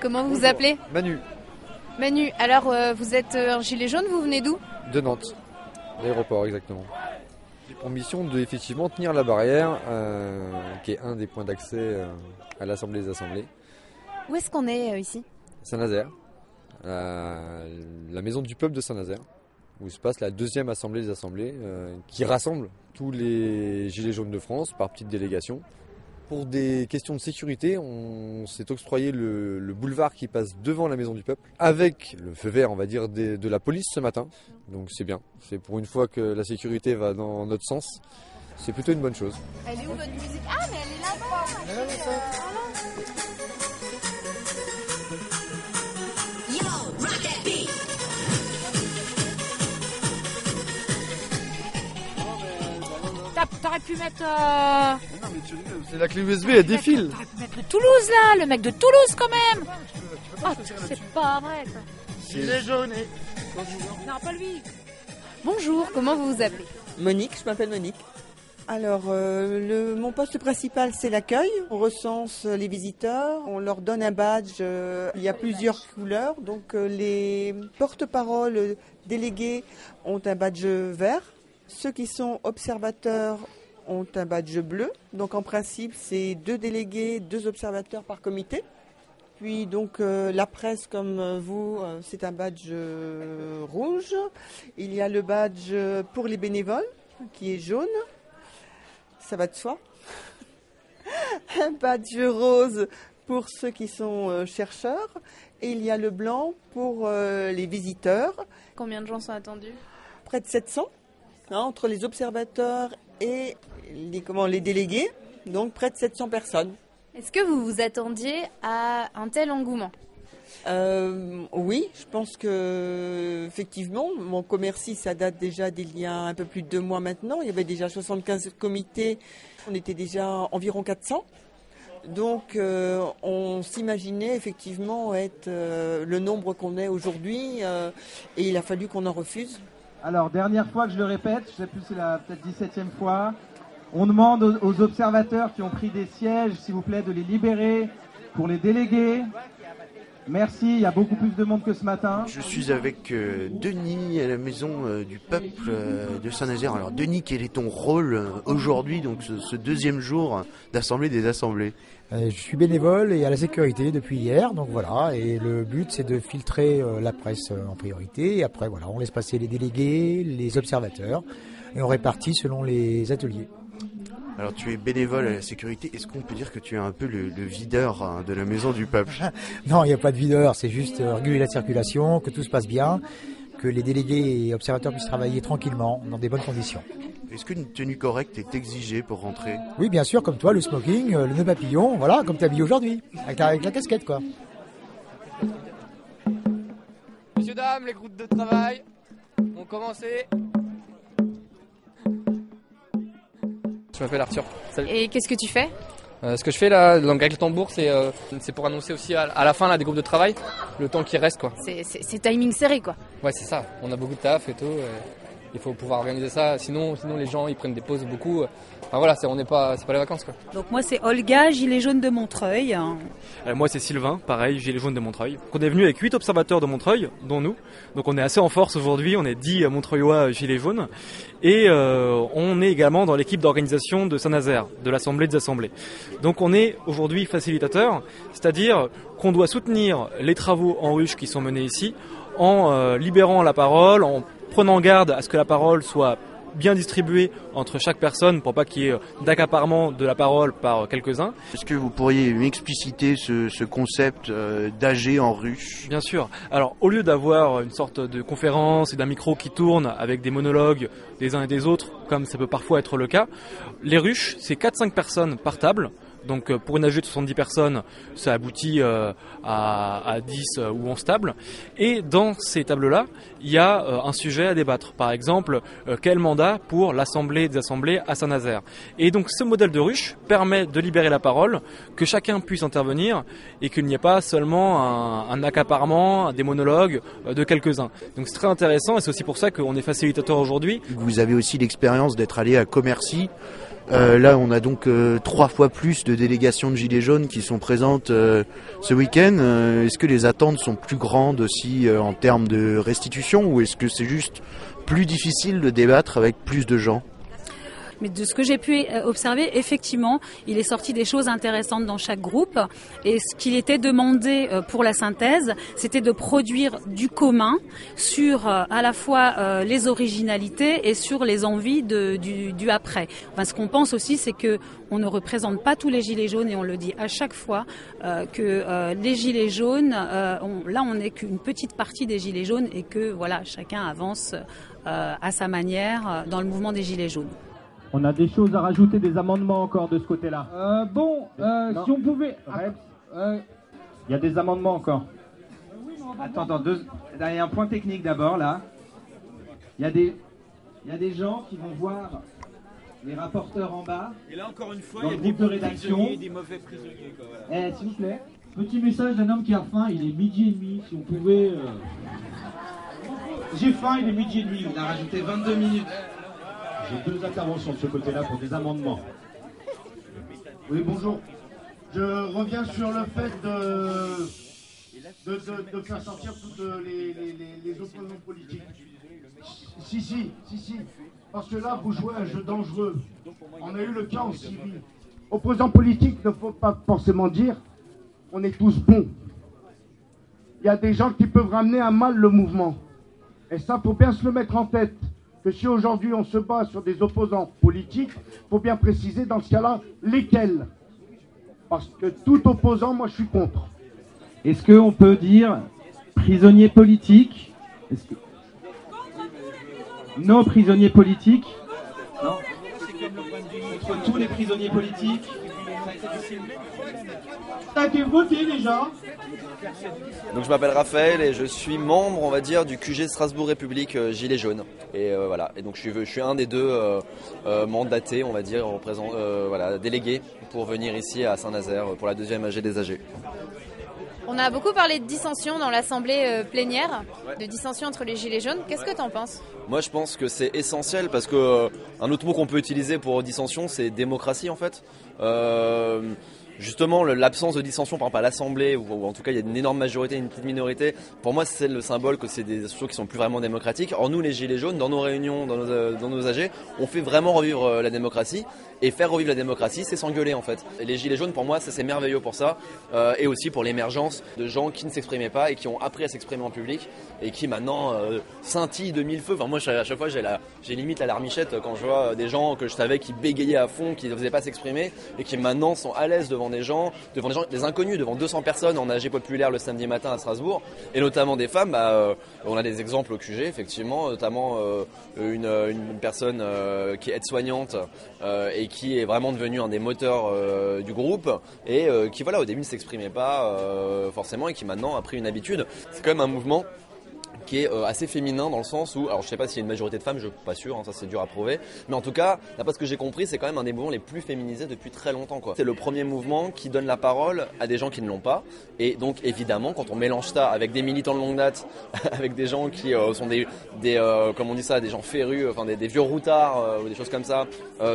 comment vous vous appelez Manu, Manu, alors euh, vous êtes euh, un gilet jaune, vous venez d'où de Nantes, l'aéroport exactement. J'ai pour mission de effectivement tenir la barrière, euh, qui est un des points d'accès euh, à l'Assemblée des Assemblées. Où est-ce qu'on est euh, ici Saint-Nazaire, la, maison du peuple de Saint-Nazaire, où se passe la deuxième Assemblée des Assemblées, euh, qui rassemble tous les gilets jaunes de France par petites délégations. Pour des questions de sécurité, on s'est octroyé le, le boulevard qui passe devant la maison du peuple, avec le feu vert, on va dire, des- de la police ce matin. Donc c'est bien. C'est pour une fois que la sécurité va dans notre sens. C'est plutôt une bonne chose. Elle est où votre musique? Ah, mais elle est là-bas T'aurais pu mettre. euh, C'est la clé USB, elle défile. T'aurais pu mettre le Toulouse là, le mec de Toulouse quand même Ah, c'est pas vrai ça. Non, pas lui. Bonjour, comment vous vous appelez? Monique, je m'appelle Monique. Alors, euh, le, mon poste principal, c'est l'accueil. On recense les visiteurs, on leur donne un badge. euh, il y a plusieurs couleurs. Donc, euh, les porte-paroles délégués ont un badge vert. Ceux qui sont observateurs ont un badge bleu. Donc, en principe, c'est deux délégués, deux observateurs par comité. Puis, donc, euh, la presse, comme euh, vous, euh, c'est un badge euh, rouge. Il y a le badge pour les bénévoles, qui est jaune. Ça va de soi. Un badge rose pour ceux qui sont chercheurs. Et il y a le blanc pour les visiteurs. Combien de gens sont attendus? Près de 700, hein, entre les observateurs et les, comment, les délégués. Donc près de 700 personnes. Est-ce que vous vous attendiez à un tel engouement? Euh, oui, je pense que effectivement, mon commerci, ça date déjà d'il y a un peu plus de deux mois maintenant. Il y avait déjà 75 comités, on était déjà environ 400. Donc, euh, on s'imaginait effectivement être euh, le nombre qu'on est aujourd'hui, et il a fallu qu'on en refuse. Alors, dernière fois que je le répète, je sais plus, c'est la peut-être 17e fois. On demande aux, observateurs qui ont pris des sièges, s'il vous plaît, de les libérer pour les délégués. Merci, il y a beaucoup plus de monde que ce matin. Je suis avec euh, Denis à la maison euh, du peuple euh, de Saint-Nazaire. Alors Denis, quel est ton rôle euh, aujourd'hui, donc ce, ce deuxième jour d'assemblée des assemblées? Euh, Je suis bénévole et à la sécurité depuis hier, donc voilà. Et le but, c'est de filtrer euh, la presse euh, en priorité. Et après, voilà, on laisse passer les délégués, les observateurs, et on répartit selon les ateliers. Alors tu es bénévole à la sécurité. Est-ce qu'on peut dire que tu es un peu le, le videur hein, de la maison du peuple? Non, il n'y a pas de videur, c'est juste euh, réguler la circulation, que tout se passe bien, que les délégués et observateurs puissent travailler tranquillement, dans des bonnes conditions. Est-ce qu'une tenue correcte est exigée pour rentrer? Oui, bien sûr, comme toi, le smoking, euh, le nœud papillon, voilà, comme tu habillé aujourd'hui, avec, la- avec la casquette, quoi. Messieurs, dames, les groupes de travail ont commencé. Je m'appelle Arthur. Salut. Et qu'est-ce que tu fais? Euh, ce que je fais là, donc avec le tambour, c'est euh, c'est pour annoncer aussi à, à la fin là, des groupes de travail le temps qui reste quoi. C'est- timing serré, quoi. Ouais, c'est ça. On a beaucoup de taf et tout. et il faut pouvoir organiser ça. Sinon, sinon les gens ils prennent des pauses beaucoup. Enfin voilà, c'est- on n'est pas, c'est pas les vacances quoi. Donc moi c'est Olga, gilet jaune de Montreuil. Euh, moi c'est Sylvain, pareil, gilet jaune de Montreuil. On est venu avec 8 observateurs de Montreuil, dont nous. Donc on est assez en force aujourd'hui, on est 10 Montreuillois gilets jaunes. Et euh, on est également dans l'équipe d'organisation de Saint-Nazaire, de l'Assemblée des Assemblées. Donc on est aujourd'hui facilitateur, c'est-à-dire qu'on doit soutenir les travaux en ruche qui sont menés ici en euh, libérant la parole, en prenant garde à ce que la parole soit bien distribuée entre chaque personne pour pas qu'il y ait euh, d'accaparement de la parole par euh, quelques-uns. Est-ce que vous pourriez m'expliciter ce, ce concept euh, d'AG en ruche Bien sûr. Alors, au lieu d'avoir une sorte de conférence et d'un micro qui tourne avec des monologues des uns et des autres, comme ça peut parfois être le cas, les ruches, c'est 4-5 personnes par table. Donc, euh, pour une AG de 70 personnes, ça aboutit euh, à, à 10 euh, ou 11 tables. Et dans ces tables-là, il y a un sujet à débattre. Par exemple, quel mandat pour l'Assemblée des Assemblées à Saint-Nazaire? Et donc, ce modèle de ruche permet de libérer la parole, que chacun puisse intervenir et qu'il n'y ait pas seulement un, un accaparement, des monologues de quelques-uns. Donc c'est très intéressant et c'est aussi pour ça qu'on est facilitateur aujourd'hui. Vous avez aussi l'expérience d'être allé à Commercy Euh, là, on a donc euh, trois fois plus de délégations de Gilets jaunes qui sont présentes euh, ce week-end. Est-ce que les attentes sont plus grandes aussi en termes de restitution ou est-ce que c'est juste plus difficile de débattre avec plus de gens? Mais de ce que j'ai pu euh, observer, effectivement, il est sorti des choses intéressantes dans chaque groupe. Et ce qu'il était demandé euh, pour la synthèse, c'était de produire du commun sur euh, à la fois les originalités et sur les envies de, du, du après. Enfin, ce qu'on pense aussi, c'est que on ne représente pas tous les gilets jaunes et on le dit à chaque fois euh, que euh, les gilets jaunes, euh, on- là, on n'est qu'une petite partie des gilets jaunes et que voilà, chacun avance à sa manière dans le mouvement des gilets jaunes. On a des choses à rajouter, des amendements encore de ce côté-là. Euh, bon, euh, si on pouvait. Euh, Il y a des amendements encore. Attends, attends, deux... il y a un point technique d'abord là. Il y a des, il y a des gens qui vont voir les rapporteurs en bas. Et là, encore une fois, Dans il y a le des groupe de rédaction. prisonniers et des mauvais prisonniers. Quoi, voilà. Eh, s'il vous plaît. Petit message d'un homme qui a faim, il est midi et demi, si on pouvait. euh, J'ai faim, il est midi et demi, on a rajouté 22 minutes. J'ai deux interventions de ce côté-là pour des amendements. Oui, bonjour. Je reviens sur le fait de, de, faire sortir toutes les, les, politiques. Si, si, si, si. Parce que là, vous jouez un jeu dangereux. On a eu le cas en Syrie. Opposants politiques ne faut pas forcément dire on est tous bons. Il y a des gens qui peuvent ramener à mal le mouvement. Et ça, faut bien se le mettre en tête. Que si aujourd'hui on se bat sur des opposants politiques, faut bien préciser dans ce cas-là lesquels. Parce que tout opposant, moi je suis contre. Est-ce qu'on peut dire prisonniers politiques Est-ce que- Nos prisonniers politiques Non Contre tous les prisonniers politiques Donc je m'appelle Raphaël et je suis membre, on va dire, du QG Strasbourg République euh, Gilets jaunes. Et euh, voilà. Et donc je suis, je suis un des deux euh, mandatés, on va dire, voilà, délégués pour venir ici à Saint-Nazaire pour la deuxième AG des AG. On a beaucoup parlé de dissension dans l'assemblée euh, plénière, de dissension entre les gilets jaunes. Qu'est-ce que t'en penses? Moi je pense que c'est essentiel parce que euh, un autre mot qu'on peut utiliser pour dissension, c'est démocratie en fait. Euh, Justement, l'absence de dissension, par exemple à l'Assemblée, ou, en tout cas il y a une énorme majorité, une petite minorité, pour moi c'est le symbole que c'est des institutions qui sont plus vraiment démocratiques. Or nous, les Gilets jaunes, dans nos réunions, dans nos, euh, dans AG, on fait vraiment revivre euh, la démocratie. Et faire revivre la démocratie, c'est s'engueuler en fait. Et les Gilets jaunes, pour moi, ça, c'est merveilleux pour ça. Euh, et aussi pour l'émergence de gens qui ne s'exprimaient pas et qui ont appris à s'exprimer en public et qui maintenant scintillent de mille feux. Enfin, moi, à chaque fois, j'ai la- j'ai limite la larmichette quand je vois des gens que je savais qui bégayaient à fond, qui ne faisaient pas s'exprimer et qui maintenant sont à l'aise devant des gens, devant des inconnus, devant 200 personnes en AG populaire le samedi matin à Strasbourg et notamment des femmes. Bah, euh, on a des exemples au QG, effectivement, notamment euh, une, une personne euh, qui est aide-soignante euh, et qui est vraiment devenue un des moteurs euh, du groupe et euh, qui, voilà, au début ne s'exprimait pas euh, forcément et qui maintenant a pris une habitude. C'est quand même un mouvement qui est euh, assez féminin dans le sens où, alors je sais pas s'il y a une majorité de femmes, je suis pas sûr, hein, ça c'est dur à prouver, mais en tout cas, d'après ce que j'ai compris, c'est quand même un des mouvements les plus féminisés depuis très longtemps. quoi. C'est le premier mouvement qui donne la parole à des gens qui ne l'ont pas, et donc évidemment, quand on mélange ça avec des militants de longue date, avec des gens qui euh, sont des, des euh, comme on dit ça, des gens férus, enfin des, vieux routards ou des choses comme ça,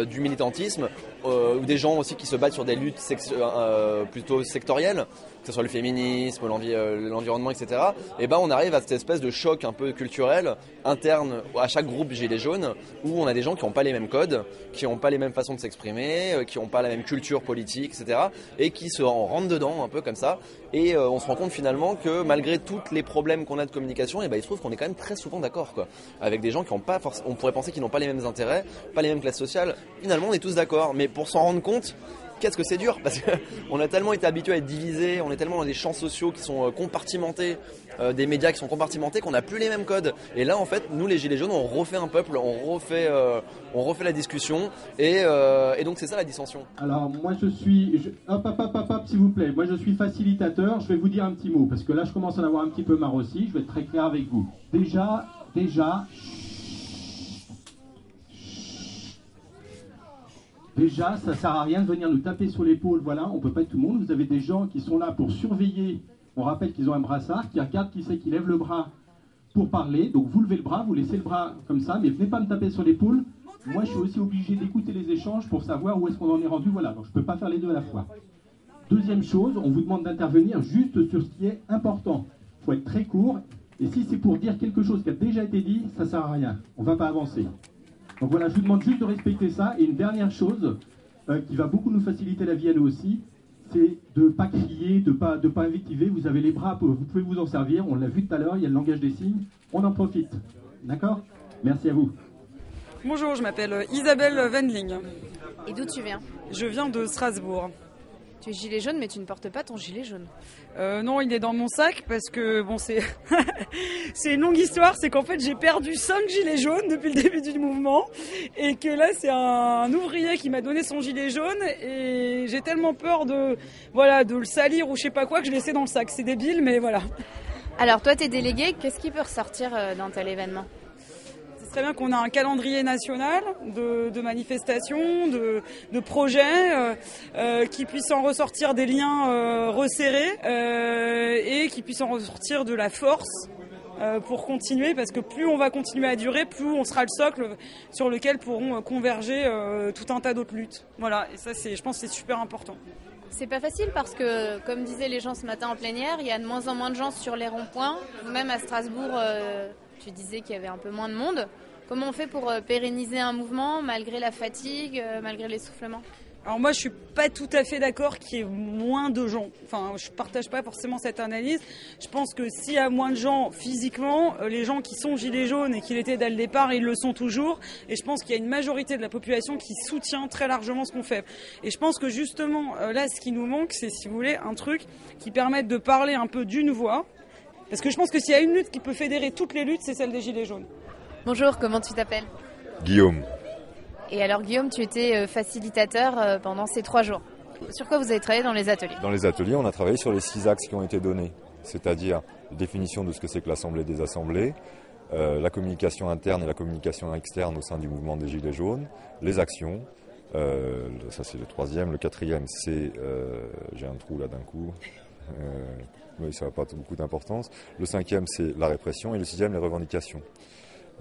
du militantisme, ou des gens aussi qui se battent sur des luttes plutôt sectorielles, que ce soit le féminisme, euh, l'environnement, etc. Et ben on arrive à cette espèce de choc un peu culturel interne à chaque groupe gilet jaune où on a des gens qui n'ont pas les mêmes codes, qui n'ont pas les mêmes façons de s'exprimer, euh, qui n'ont pas la même culture politique, etc. Et qui se en rentrent dedans un peu comme ça. Et euh, on se rend compte finalement que malgré tous les problèmes qu'on a de communication, et ben il se trouve qu'on est quand même très souvent d'accord quoi, avec des gens qui n'ont pas forcément, on pourrait penser qu'ils n'ont pas les mêmes intérêts, pas les mêmes classes sociales. Finalement on est tous d'accord, mais pour s'en rendre compte qu'est-ce que c'est dur parce qu'on a tellement été habitué à être divisé, on est tellement dans des champs sociaux qui sont euh, compartimentés, euh, des médias qui sont compartimentés qu'on n'a plus les mêmes codes. Et là en fait, nous les gilets jaunes, on refait un peuple, on refait, euh, on refait la discussion et, donc c'est ça la dissension. Alors moi je suis... Hop, hop, hop, hop, hop, s'il vous plaît. Moi je suis facilitateur. Je vais vous dire un petit mot parce que là je commence à en avoir un petit peu marre aussi. Je vais être très clair avec vous. Déjà, déjà... Déjà, ça sert à rien de venir nous taper sur l'épaule. Voilà, on peut pas être tout le monde. Vous avez des gens qui sont là pour surveiller. On rappelle qu'ils ont un brassard, qui regarde qui c'est qui lève le bras pour parler. Donc vous levez le bras, vous laissez le bras comme ça, mais venez pas me taper sur l'épaule. moi je suis aussi obligé d'écouter les échanges pour savoir où est-ce qu'on en est rendu. Voilà, donc je ne peux pas faire les deux à la fois. Deuxième chose, on vous demande d'intervenir juste sur ce qui est important. Il faut être très court. Et si c'est pour dire quelque chose qui a déjà été dit, ça ne sert à rien. On ne va pas avancer. Donc voilà, je vous demande juste de respecter ça. Et une dernière chose euh, qui va beaucoup nous faciliter la vie à nous aussi, c'est de ne pas crier, de ne pas, de pas invectiver. Vous avez les bras, vous pouvez vous en servir. On l'a vu tout à l'heure, il y a le langage des signes. On en profite. D'accord? Merci à vous. Bonjour, je m'appelle Isabelle Wendling. Et d'où tu viens? Je viens de Strasbourg. Tu es gilet jaune, mais tu ne portes pas ton gilet jaune. Euh, non, il est dans mon sac parce que bon, c'est c'est une longue histoire. C'est qu'en fait, j'ai perdu 5 gilets jaunes depuis le début du mouvement et que là, c'est un, ouvrier qui m'a donné son gilet jaune et j'ai tellement peur de voilà de le salir ou je sais pas quoi que je l'ai laissé dans le sac. C'est débile, mais voilà. Alors toi, tu es délégué. Qu'est-ce qui peut ressortir euh, dans tel événement? Très bien qu'on a un calendrier national de, manifestations, de, projets, euh, euh, qui puissent en ressortir des liens euh, resserrés et qui puissent en ressortir de la force pour continuer, parce que plus on va continuer à durer, plus on sera le socle sur lequel pourront converger tout un tas d'autres luttes. Voilà, et ça, c'est, je pense, que c'est super important. C'est pas facile parce que, comme disaient les gens ce matin en plénière, il y a de moins en moins de gens sur les ronds-points. Même à Strasbourg, tu disais qu'il y avait un peu moins de monde. Comment on fait pour euh, pérenniser un mouvement malgré la fatigue, euh, malgré l'essoufflement? Alors moi, je suis pas tout à fait d'accord qu'il y ait moins de gens. Enfin, je partage pas forcément cette analyse. Je pense que s'il y a moins de gens physiquement, euh, les gens qui sont gilets jaunes et qui l'étaient dès le départ, ils le sont toujours. Et je pense qu'il y a une majorité de la population qui soutient très largement ce qu'on fait. Et je pense que justement, là, ce qui nous manque, c'est, si vous voulez, un truc qui permette de parler un peu d'une voix. Parce que je pense que s'il y a une lutte qui peut fédérer toutes les luttes, c'est celle des gilets jaunes. Bonjour, comment tu t'appelles Guillaume. Et alors Guillaume, tu étais euh, facilitateur euh, pendant ces trois jours. Sur quoi vous avez travaillé dans les ateliers Dans les ateliers, on a travaillé sur les six axes qui ont été donnés, c'est-à-dire la définition de ce que c'est que l'Assemblée des assemblées, euh, la communication interne et la communication externe au sein du mouvement des Gilets jaunes, les actions, ça c'est le troisième, le quatrième c'est, j'ai un trou là d'un coup, oui, ça n'a pas beaucoup d'importance, le cinquième c'est la répression et le sixième les revendications.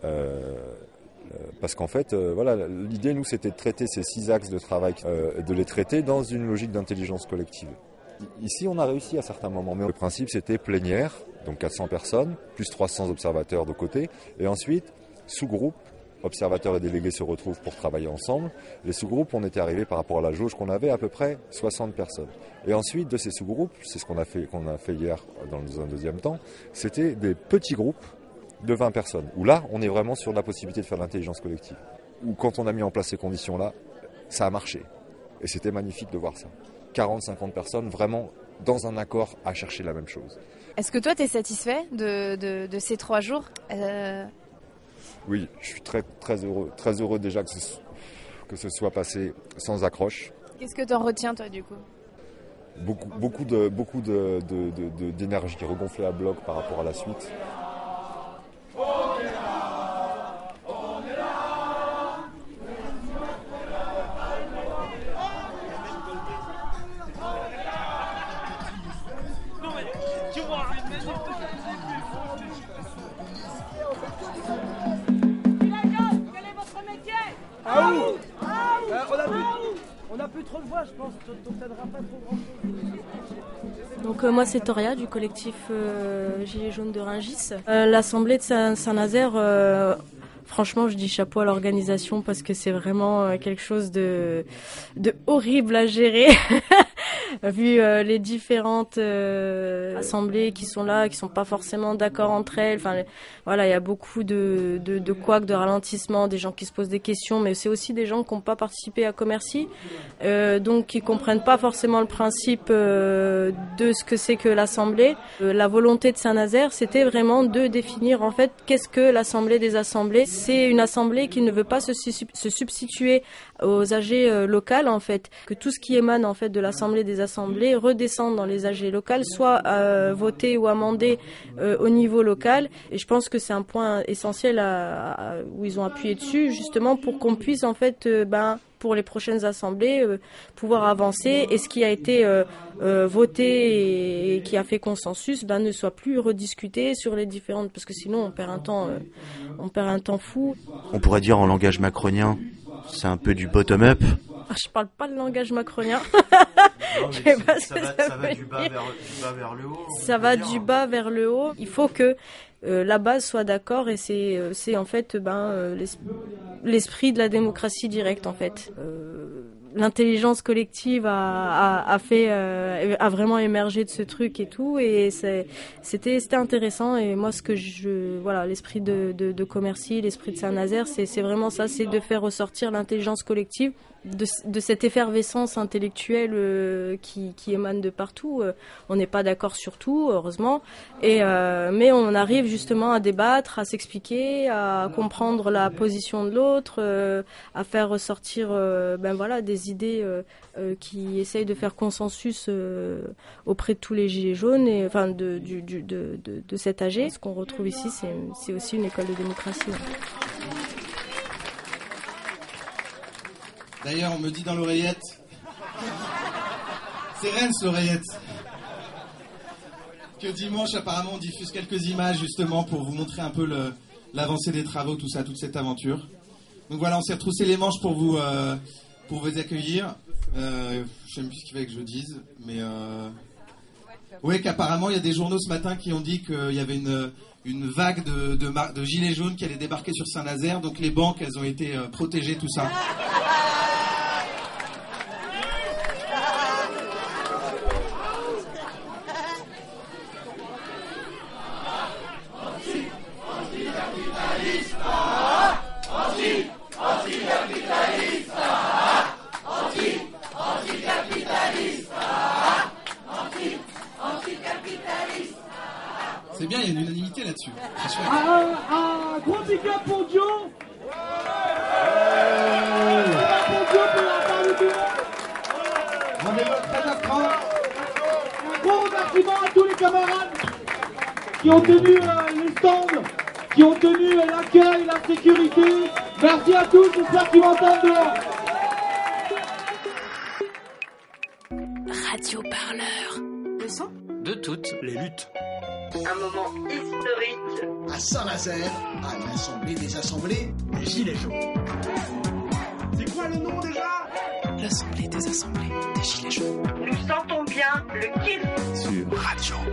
Euh, parce qu'en fait, euh, voilà, l'idée, nous, c'était de traiter ces six axes de travail, euh, de les traiter dans une logique d'intelligence collective. Ici, on a réussi à certains moments, mais le principe, c'était plénière, donc 400 personnes, plus 300 observateurs de côté, et ensuite, sous-groupe, observateurs et délégués se retrouvent pour travailler ensemble. Les sous-groupes, on était arrivé par rapport à la jauge qu'on avait à peu près 60 personnes. Et ensuite, de ces sous-groupes, c'est ce qu'on a fait, qu'on a fait hier dans un deuxième temps, c'était des petits groupes de 20 personnes. Où là, on est vraiment sur la possibilité de faire de l'intelligence collective. Où quand on a mis en place ces conditions-là, ça a marché. Et c'était magnifique de voir ça. 40, 50 personnes vraiment dans un accord à chercher la même chose. Est-ce que toi, tu es satisfait de, de, ces trois jours? Euh, Oui, je suis très, très, heureux, très heureux déjà que ce, que ce soit passé sans accroche. Qu'est-ce que tu en retiens, toi, du coup? Beaucoup, beaucoup d'énergie de, beaucoup de, regonflait à bloc par rapport à la suite. Donc euh, moi c'est Toria du collectif euh, Gilets jaunes de Ringis. Euh, l'assemblée de Saint-Nazaire, franchement je dis chapeau à l'organisation parce que c'est vraiment quelque chose de, horrible à gérer. vu euh, les différentes euh, assemblées qui sont là, qui sont pas forcément d'accord entre elles. Voilà, il y a beaucoup de, de, de couacs, de ralentissements, des gens qui se posent des questions, mais c'est aussi des gens qui n'ont pas participé à Commercy, euh, donc qui comprennent pas forcément le principe de ce que c'est que l'assemblée. la volonté de Saint-Nazaire, c'était vraiment de définir en fait qu'est-ce que l'assemblée des assemblées. C'est une assemblée qui ne veut pas se, se substituer aux AG locales en fait, que tout ce qui émane en fait de l'assemblée des assemblées redescendent dans les AG locales, soit euh, votées ou amendées euh, au niveau local. Et je pense que c'est un point essentiel à- où ils ont appuyé dessus, justement pour qu'on puisse en fait, euh, ben, pour les prochaines assemblées, euh, pouvoir avancer et ce qui a été euh, voté et qui a fait consensus, ben, ne soit plus rediscuté sur les différentes, parce que sinon on perd un temps, on perd un temps fou. On pourrait dire en langage macronien, c'est un peu du bottom-up. Ah, je parle pas le langage macronien. Pas ça veut dire. le haut. Ça va du bas vers le haut. Il faut que euh, la base soit d'accord et c'est euh, c'est en fait ben euh, l'es- l'esprit de la démocratie directe en fait. Euh, L'intelligence collective a, a, a fait a vraiment émergé de ce truc et tout et c'était c'était intéressant et moi ce que je voilà l'esprit de, de, de Commercy l'esprit de Saint-Nazaire c'est c'est vraiment ça c'est de faire ressortir l'intelligence collective de, de cette effervescence intellectuelle euh, qui, qui émane de partout. Euh, on n'est pas d'accord sur tout, heureusement, et euh, mais on arrive justement à débattre, à s'expliquer, à comprendre la position de l'autre, euh, à faire ressortir euh, ben voilà des idées euh, qui essayent de faire consensus auprès de tous les gilets jaunes et enfin de du, du- de, de, cet AG. Ce qu'on retrouve ici, c'est aussi une école de démocratie. D'ailleurs, on me dit dans l'oreillette. C'est Rennes, l'oreillette. Que dimanche, apparemment, on diffuse quelques images justement pour vous montrer un peu l'avancée des travaux, tout ça, toute cette aventure. Donc voilà, on s'est retroussé les manches pour vous, euh, pour vous accueillir. Euh, je sais plus ce qu'il fallait que je dise, mais euh... oui, qu'apparemment il y a des journaux ce matin qui ont dit qu'il y avait une, une vague de, de, de gilets jaunes qui allait débarquer sur Saint-Nazaire, donc les banques, elles ont été euh, protégées, tout ça. C'est bien, il y a une unanimité là-dessus. C'est chouette. Un, un gros big up pour Dio. Rendez-vous à 13h30. Un gros remerciement à tous les camarades qui ont tenu euh, les stands, qui ont tenu euh, l'accueil, la sécurité. Merci à tous, j'espère qu'ils m'entendent dehors. Radio Parleur. Le son De toutes les luttes. Un moment historique. À Saint-Nazaire, à l'Assemblée des Assemblées, les Gilets jaunes. C'est quoi le nom déjà? L'Assemblée des Assemblées des Gilets jaunes. Nous sentons bien le kiff. Sur radioparleur.net.